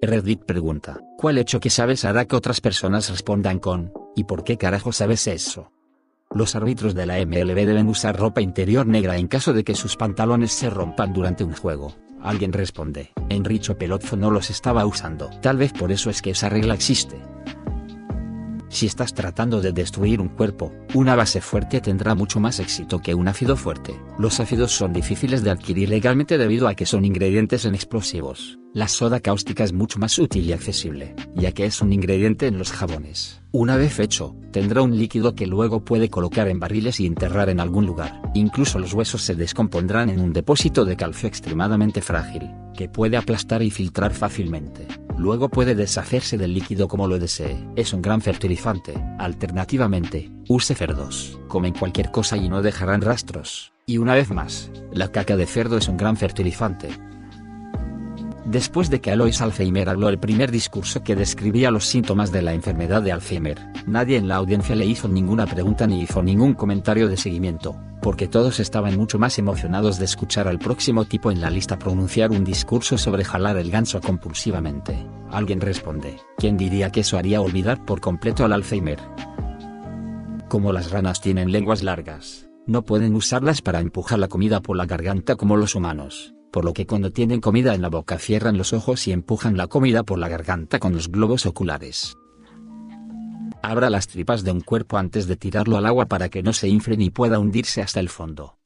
Reddit pregunta, ¿cuál hecho que sabes hará que otras personas respondan con, ¿y por qué carajo sabes eso? Los árbitros de la MLB deben usar ropa interior negra en caso de que sus pantalones se rompan durante un juego. Alguien responde, Enricho Pelotzo no los estaba usando. Tal vez por eso es que esa regla existe. Si estás tratando de destruir un cuerpo, una base fuerte tendrá mucho más éxito que un ácido fuerte. Los ácidos son difíciles de adquirir legalmente debido a que son ingredientes en explosivos. La soda cáustica es mucho más útil y accesible, ya que es un ingrediente en los jabones. Una vez hecho, tendrá un líquido que luego puede colocar en barriles y enterrar en algún lugar. Incluso los huesos se descompondrán en un depósito de calcio extremadamente frágil, que puede aplastar y filtrar fácilmente. Luego puede deshacerse del líquido como lo desee. Es un gran fertilizante. Alternativamente, use cerdos. Comen cualquier cosa y no dejarán rastros. Y una vez más, la caca de cerdo es un gran fertilizante. Después de que Alois Alzheimer habló el primer discurso que describía los síntomas de la enfermedad de Alzheimer, nadie en la audiencia le hizo ninguna pregunta ni hizo ningún comentario de seguimiento, porque todos estaban mucho más emocionados de escuchar al próximo tipo en la lista pronunciar un discurso sobre jalar el ganso compulsivamente. Alguien responde, ¿quién diría que eso haría olvidar por completo al Alzheimer? Como las ranas tienen lenguas largas, no pueden usarlas para empujar la comida por la garganta como los humanos por lo que cuando tienen comida en la boca cierran los ojos y empujan la comida por la garganta con los globos oculares. Abra las tripas de un cuerpo antes de tirarlo al agua para que no se infle ni pueda hundirse hasta el fondo.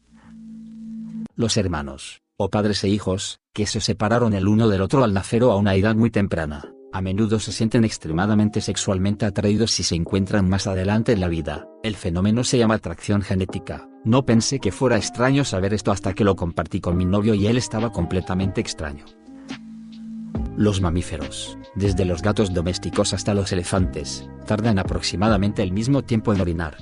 Los hermanos, o padres e hijos, que se separaron el uno del otro al nacer o a una edad muy temprana, a menudo se sienten extremadamente sexualmente atraídos si se encuentran más adelante en la vida. El fenómeno se llama atracción genética. No pensé que fuera extraño saber esto hasta que lo compartí con mi novio y él estaba completamente extraño. Los mamíferos, desde los gatos domésticos hasta los elefantes, tardan aproximadamente el mismo tiempo en orinar.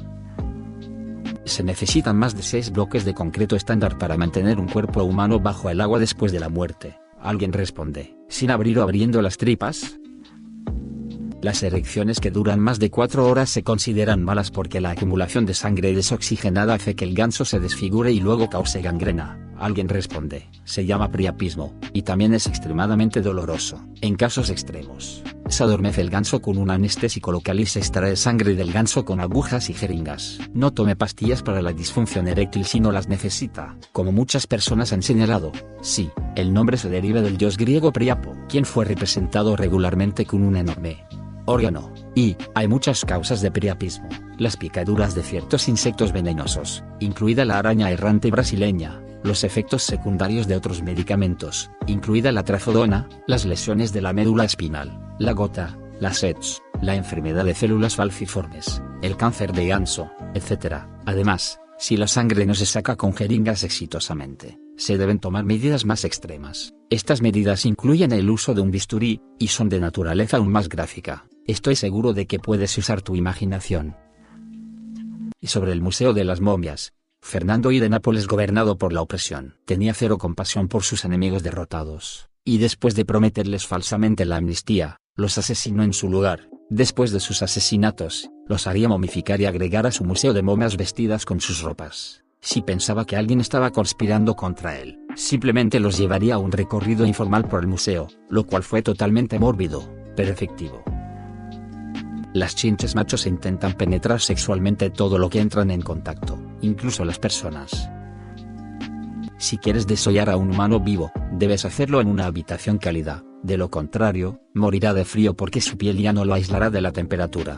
Se necesitan más de 6 bloques de concreto estándar para mantener un cuerpo humano bajo el agua después de la muerte. Alguien responde, ¿sin abrir o abriendo las tripas? Las erecciones que duran más de 4 horas se consideran malas porque la acumulación de sangre desoxigenada hace que el ganso se desfigure y luego cause gangrena. Alguien responde, se llama priapismo, y también es extremadamente doloroso. En casos extremos, se adormece el ganso con un anestésico local y se extrae sangre del ganso con agujas y jeringas. No tome pastillas para la disfunción eréctil si no las necesita, como muchas personas han señalado. Sí, el nombre se deriva del dios griego Priapo, quien fue representado regularmente con un enorme y, hay muchas causas de priapismo, las picaduras de ciertos insectos venenosos, incluida la araña errante brasileña, los efectos secundarios de otros medicamentos, incluida la trazodona, las lesiones de la médula espinal, la gota, la SEDS, la enfermedad de células falciformes, el cáncer de ganso, etc. Además, si la sangre no se saca con jeringas exitosamente, se deben tomar medidas más extremas. Estas medidas incluyen el uso de un bisturí, y son de naturaleza aún más gráfica. Estoy seguro de que puedes usar tu imaginación. Y sobre el Museo de las Momias, Fernando I de Nápoles gobernado por la opresión, tenía cero compasión por sus enemigos derrotados, y después de prometerles falsamente la amnistía, los asesinó en su lugar. Después de sus asesinatos, los haría momificar y agregar a su museo de momias vestidas con sus ropas. Si pensaba que alguien estaba conspirando contra él, simplemente los llevaría a un recorrido informal por el museo, lo cual fue totalmente mórbido, pero efectivo. Las chinches machos intentan penetrar sexualmente todo lo que entran en contacto, incluso las personas. Si quieres desollar a un humano vivo, debes hacerlo en una habitación cálida, de lo contrario, morirá de frío porque su piel ya no lo aislará de la temperatura.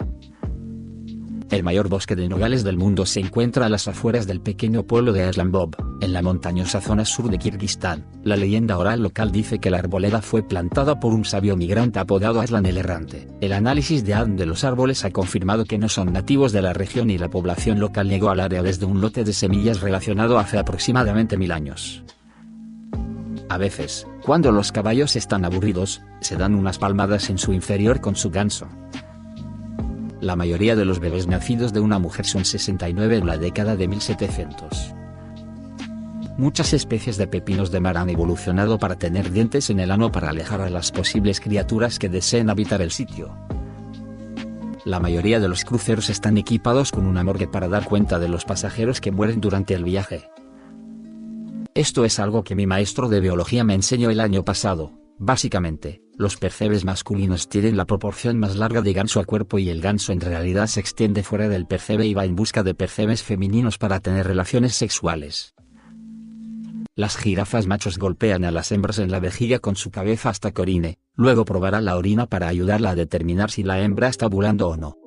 El mayor bosque de nogales del mundo se encuentra a las afueras del pequeño pueblo de Bob, en la montañosa zona sur de Kirguistán. La leyenda oral local dice que la arboleda fue plantada por un sabio migrante apodado Aslan el Errante. El análisis de ADN de los árboles ha confirmado que no son nativos de la región y la población local llegó al área desde un lote de semillas relacionado hace aproximadamente mil años. A veces, cuando los caballos están aburridos, se dan unas palmadas en su inferior con su ganso. La mayoría de los bebés nacidos de una mujer son 69 en la década de 1700. Muchas especies de pepinos de mar han evolucionado para tener dientes en el ano para alejar a las posibles criaturas que deseen habitar el sitio. La mayoría de los cruceros están equipados con una morgue para dar cuenta de los pasajeros que mueren durante el viaje. Esto es algo que mi maestro de biología me enseñó el año pasado, Básicamente, los percebes masculinos tienen la proporción más larga de ganso a cuerpo y el ganso en realidad se extiende fuera del percebe y va en busca de percebes femeninos para tener relaciones sexuales. Las jirafas machos golpean a las hembras en la vejiga con su cabeza hasta que orine, luego probará la orina para ayudarla a determinar si la hembra está ovulando o no.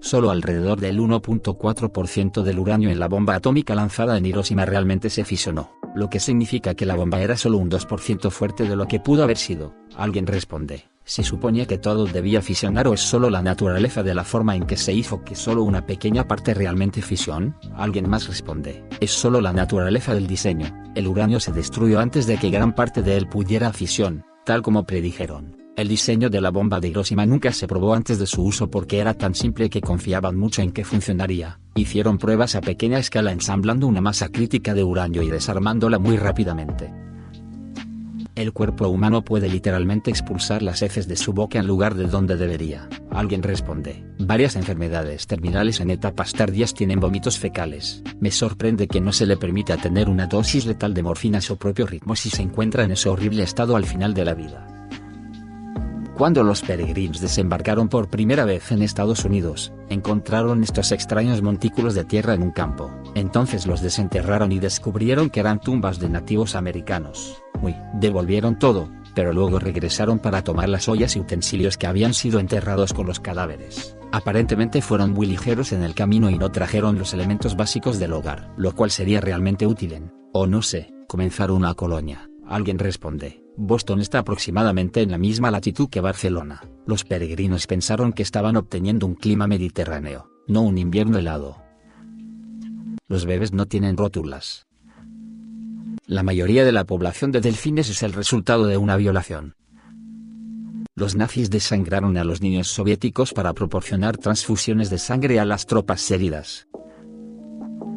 Solo alrededor del 1.4% del uranio en la bomba atómica lanzada en Hiroshima realmente se fisionó, lo que significa que la bomba era solo un 2% fuerte de lo que pudo haber sido. Alguien responde, ¿se suponía que todo debía fisionar o es solo la naturaleza de la forma en que se hizo que solo una pequeña parte realmente fisión? Alguien más responde, es solo la naturaleza del diseño, el uranio se destruyó antes de que gran parte de él pudiera fisión, tal como predijeron. El diseño de la bomba de Hiroshima nunca se probó antes de su uso porque era tan simple que confiaban mucho en que funcionaría. Hicieron pruebas a pequeña escala ensamblando una masa crítica de uranio y desarmándola muy rápidamente. El cuerpo humano puede literalmente expulsar las heces de su boca en lugar de donde debería. Alguien responde. Varias enfermedades terminales en etapas tardías tienen vómitos fecales. Me sorprende que no se le permita tener una dosis letal de morfina a su propio ritmo si se encuentra en ese horrible estado al final de la vida. Cuando los peregrinos desembarcaron por primera vez en Estados Unidos, encontraron estos extraños montículos de tierra en un campo. Entonces los desenterraron y descubrieron que eran tumbas de nativos americanos. Uy, devolvieron todo, pero luego regresaron para tomar las ollas y utensilios que habían sido enterrados con los cadáveres. Aparentemente fueron muy ligeros en el camino y no trajeron los elementos básicos del hogar, lo cual sería realmente útil en, o no sé, comenzar una colonia. Alguien responde, Boston está aproximadamente en la misma latitud que Barcelona. Los peregrinos pensaron que estaban obteniendo un clima mediterráneo, no un invierno helado. Los bebés no tienen rótulas. La mayoría de la población de delfines es el resultado de una violación. Los nazis desangraron a los niños soviéticos para proporcionar transfusiones de sangre a las tropas heridas.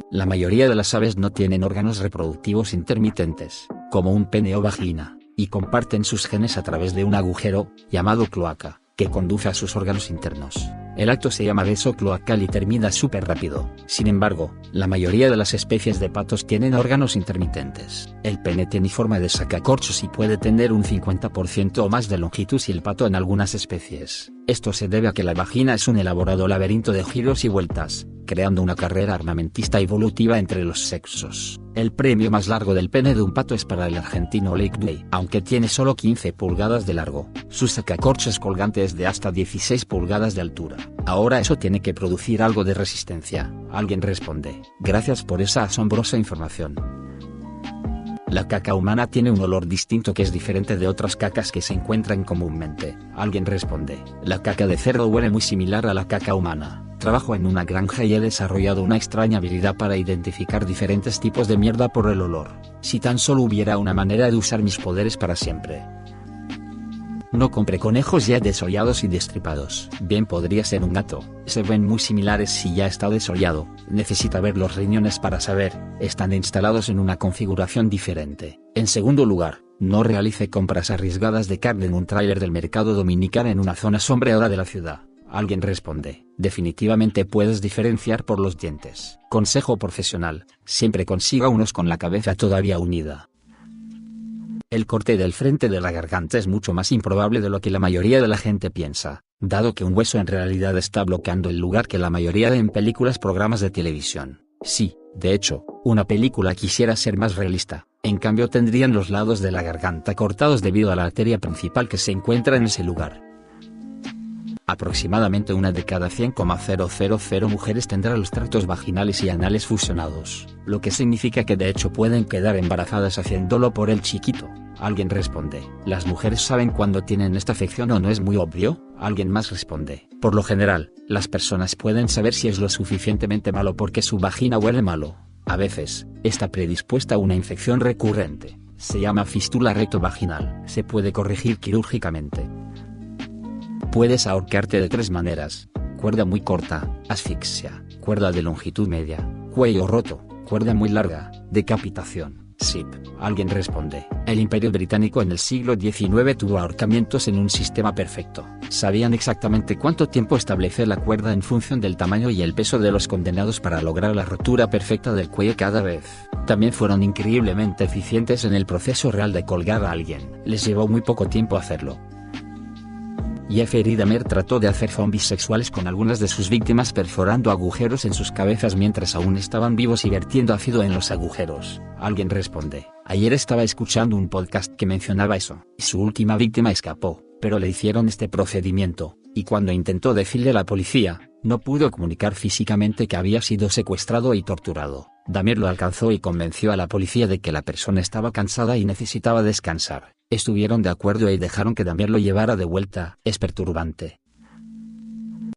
La mayoría de las aves no tienen órganos reproductivos intermitentes, como un pene o vagina y comparten sus genes a través de un agujero, llamado cloaca, que conduce a sus órganos internos. El acto se llama beso cloacal y termina súper rápido. Sin embargo, la mayoría de las especies de patos tienen órganos intermitentes. El pene tiene forma de sacacorchos y puede tener un 50% o más de longitud y el pato en algunas especies. Esto se debe a que la vagina es un elaborado laberinto de giros y vueltas, creando una carrera armamentista evolutiva entre los sexos. El premio más largo del pene de un pato es para el argentino Lake Day, aunque tiene solo 15 pulgadas de largo. Su sacacorchos colgante es de hasta 16 pulgadas de altura. Ahora eso tiene que producir algo de resistencia. Alguien responde. Gracias por esa asombrosa información. La caca humana tiene un olor distinto que es diferente de otras cacas que se encuentran comúnmente. Alguien responde. La caca de cerdo huele muy similar a la caca humana. Trabajo en una granja y he desarrollado una extraña habilidad para identificar diferentes tipos de mierda por el olor. Si tan solo hubiera una manera de usar mis poderes para siempre. No compré conejos ya desollados y destripados. Bien podría ser un gato. Se ven muy similares si ya está desollado. Necesita ver los riñones para saber. Están instalados en una configuración diferente. En segundo lugar, no realice compras arriesgadas de carne en un tráiler del mercado dominical en una zona sombreada de la ciudad. Alguien responde, definitivamente puedes diferenciar por los dientes. Consejo profesional, siempre consiga unos con la cabeza todavía unida. El corte del frente de la garganta es mucho más improbable de lo que la mayoría de la gente piensa, dado que un hueso en realidad está bloqueando el lugar que la mayoría en películas programas de televisión. Sí, de hecho, una película quisiera ser más realista, en cambio tendrían los lados de la garganta cortados debido a la arteria principal que se encuentra en ese lugar. Aproximadamente una de cada 100,000 mujeres tendrá los tractos vaginales y anales fusionados, lo que significa que de hecho pueden quedar embarazadas haciéndolo por el chiquito. Alguien responde, ¿las mujeres saben cuándo tienen esta afección o no es muy obvio? Alguien más responde, por lo general, las personas pueden saber si es lo suficientemente malo porque su vagina huele malo. A veces, está predispuesta a una infección recurrente. Se llama fístula rectovaginal. Se puede corregir quirúrgicamente. Puedes ahorcarte de tres maneras. Cuerda muy corta, asfixia, cuerda de longitud media, cuello roto, cuerda muy larga, decapitación. SIP. Alguien responde. El imperio británico en el siglo XIX tuvo ahorcamientos en un sistema perfecto. Sabían exactamente cuánto tiempo establecer la cuerda en función del tamaño y el peso de los condenados para lograr la rotura perfecta del cuello cada vez. También fueron increíblemente eficientes en el proceso real de colgar a alguien. Les llevó muy poco tiempo hacerlo. Jeffrey Dahmer trató de hacer zombies sexuales con algunas de sus víctimas perforando agujeros en sus cabezas mientras aún estaban vivos y vertiendo ácido en los agujeros. Alguien responde, ayer estaba escuchando un podcast que mencionaba eso, y su última víctima escapó, pero le hicieron este procedimiento, y cuando intentó decirle a la policía, no pudo comunicar físicamente que había sido secuestrado y torturado. Dahmer lo alcanzó y convenció a la policía de que la persona estaba cansada y necesitaba descansar. Estuvieron de acuerdo y dejaron que Dahmer lo llevara de vuelta. Es perturbante.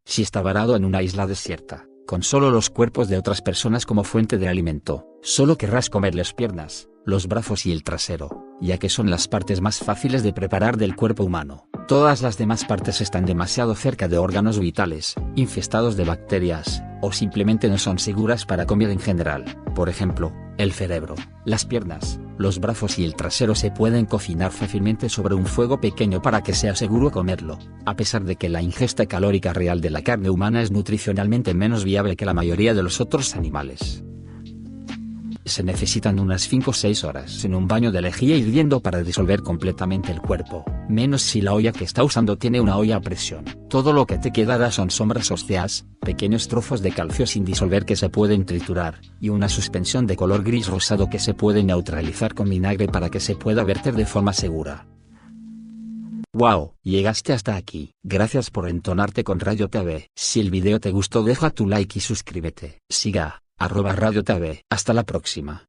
Si está varado en una isla desierta, con solo los cuerpos de otras personas como fuente de alimento, solo querrás comerles piernas, los brazos y el trasero, ya que son las partes más fáciles de preparar del cuerpo humano. Todas las demás partes están demasiado cerca de órganos vitales, infestados de bacterias, o simplemente no son seguras para comer en general. Por ejemplo, el cerebro, las piernas, los brazos y el trasero se pueden cocinar fácilmente sobre un fuego pequeño para que sea seguro comerlo, a pesar de que la ingesta calórica real de la carne humana es nutricionalmente menos viable que la mayoría de los otros animales se necesitan unas 5 o 6 horas en un baño de lejía hirviendo para disolver completamente el cuerpo, menos si la olla que está usando tiene una olla a presión. Todo lo que te quedará son sombras óseas, pequeños trozos de calcio sin disolver que se pueden triturar, y una suspensión de color gris rosado que se puede neutralizar con vinagre para que se pueda verter de forma segura. Wow, llegaste hasta aquí. Gracias por entonarte con Radio TV. Si el video te gustó deja tu like y suscríbete. Siga arroba Radio TV. Hasta la próxima.